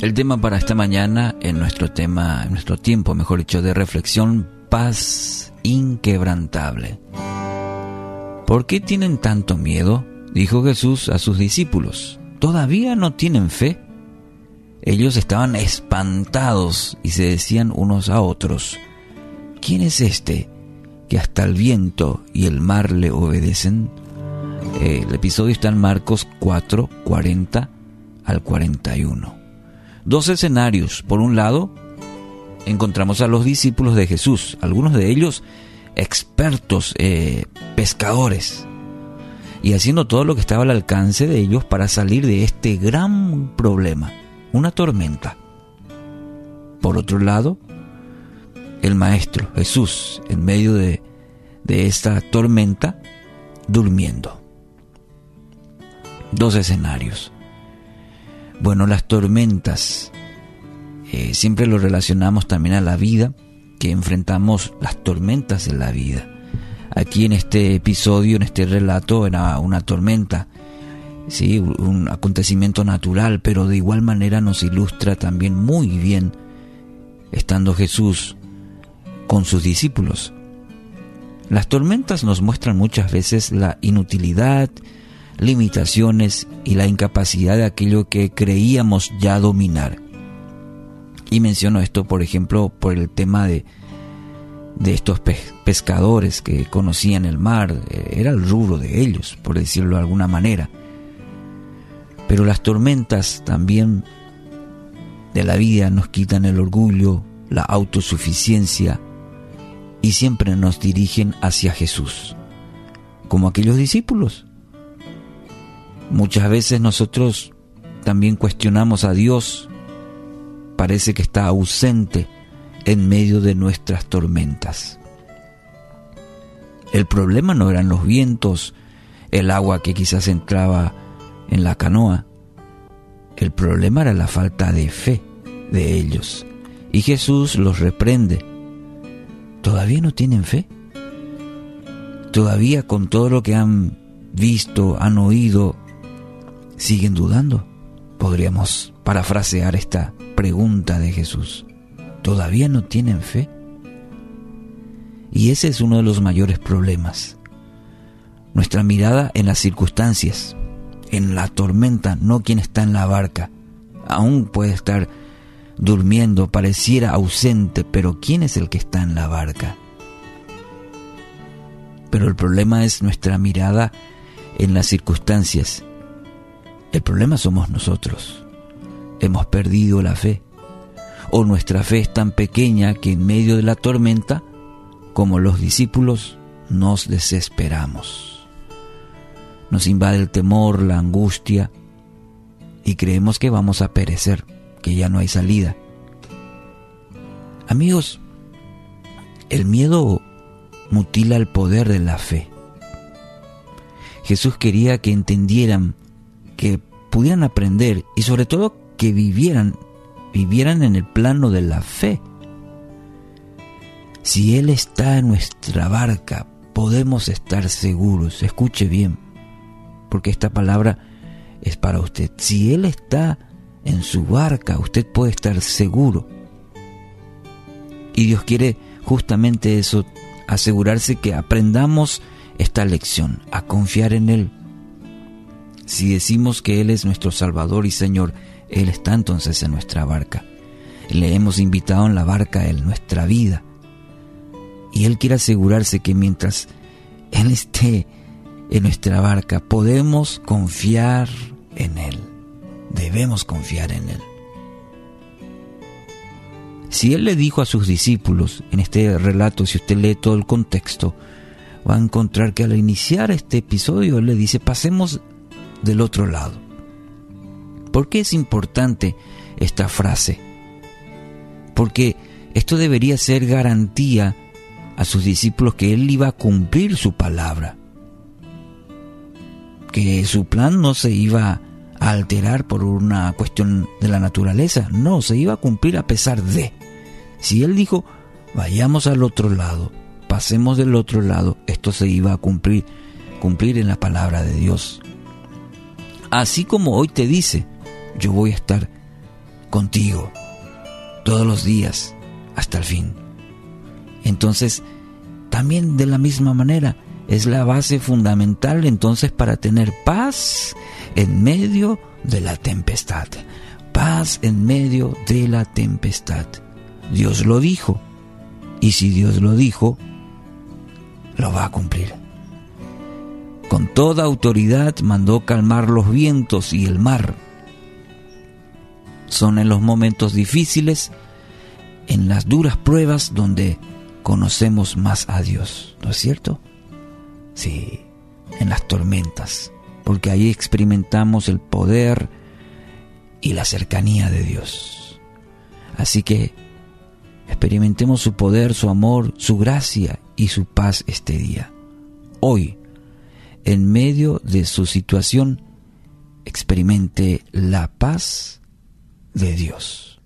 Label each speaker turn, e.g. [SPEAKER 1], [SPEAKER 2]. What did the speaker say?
[SPEAKER 1] El tema para esta mañana, en nuestro tema, en nuestro tiempo, mejor dicho, de reflexión, paz inquebrantable. ¿Por qué tienen tanto miedo? Dijo Jesús a sus discípulos. ¿Todavía no tienen fe? Ellos estaban espantados y se decían unos a otros, ¿quién es este que hasta el viento y el mar le obedecen? El episodio está en Marcos 4, 40 al 41 dos escenarios. Por un lado, encontramos a los discípulos de Jesús, algunos de ellos expertos eh, pescadores, y haciendo todo lo que estaba al alcance de ellos para salir de este gran problema, una tormenta. Por otro lado, el Maestro Jesús, en medio de, de esta tormenta, durmiendo. Dos escenarios. Bueno, las tormentas, eh, siempre lo relacionamos también a la vida, que enfrentamos las tormentas de la vida. Aquí en este episodio, en este relato, era una tormenta, sí, un acontecimiento natural, pero de igual manera nos ilustra también muy bien, estando Jesús con sus discípulos. Las tormentas nos muestran muchas veces la inutilidad, limitaciones y la incapacidad de aquello que creíamos ya dominar. Y menciono esto, por ejemplo, por el tema de, de estos pescadores que conocían el mar, eh, era el rubro de ellos, por decirlo de alguna manera. Pero las tormentas también de la vida nos quitan el orgullo, la autosuficiencia y siempre nos dirigen hacia Jesús, como aquellos discípulos Muchas veces nosotros también cuestionamos a Dios. Parece que está ausente en medio de nuestras tormentas. El problema no eran los vientos, el agua que quizás entraba en la canoa. El problema era la falta de fe de ellos. Y Jesús los reprende. ¿Todavía no tienen fe? ¿Todavía con todo lo que han visto, han oído, siguen dudando? Podríamos parafrasear esta pregunta de Jesús. ¿Todavía no tienen fe? Y ese es uno de los mayores problemas. Nuestra mirada en las circunstancias, en la tormenta, no quien está en la barca. Aún puede estar durmiendo, pareciera ausente, pero ¿quién es el que está en la barca? Pero el problema es nuestra mirada en las circunstancias el problema somos nosotros. Hemos perdido la fe. O nuestra fe es tan pequeña que en medio de la tormenta, como los discípulos, nos desesperamos. Nos invade el temor, la angustia, y creemos que vamos a perecer, que ya no hay salida. Amigos, el miedo mutila el poder de la fe. Jesús quería que entendieran que pudieran aprender y sobre todo que vivieran, vivieran en el plano de la fe. Si Él está en nuestra barca, podemos estar seguros. Escuche bien, porque esta palabra es para usted. Si Él está en su barca, usted puede estar seguro. Y Dios quiere justamente eso, asegurarse que aprendamos esta lección, a confiar en Él, si decimos que Él es nuestro Salvador y Señor, Él está entonces en nuestra barca. Le hemos invitado en la barca en nuestra vida. Y Él quiere asegurarse que mientras Él esté en nuestra barca, podemos confiar en Él. Debemos confiar en Él. Si Él le dijo a sus discípulos, en este relato, si usted lee todo el contexto, va a encontrar que al iniciar este episodio Él le dice, pasemos del otro lado. ¿Por qué es importante esta frase? Porque esto debería ser garantía a sus discípulos que Él iba a cumplir su palabra, que su plan no se iba a alterar por una cuestión de la naturaleza, no, se iba a cumplir a pesar de. Si Él dijo, vayamos al otro lado, pasemos del otro lado, esto se iba a cumplir, cumplir en la palabra de Dios. Así como hoy te dice, yo voy a estar contigo todos los días hasta el fin. Entonces, también de la misma manera, es la base fundamental entonces para tener paz en medio de la tempestad. Paz en medio de la tempestad. Dios lo dijo. Y si Dios lo dijo, lo va a cumplir. Con toda autoridad mandó calmar los vientos y el mar. Son en los momentos difíciles, en las duras pruebas donde conocemos más a Dios, ¿no es cierto? Sí, en las tormentas, porque ahí experimentamos el poder y la cercanía de Dios. Así que experimentemos su poder, su amor, su gracia y su paz este día. Hoy, en medio de su situación, experimente la paz de Dios.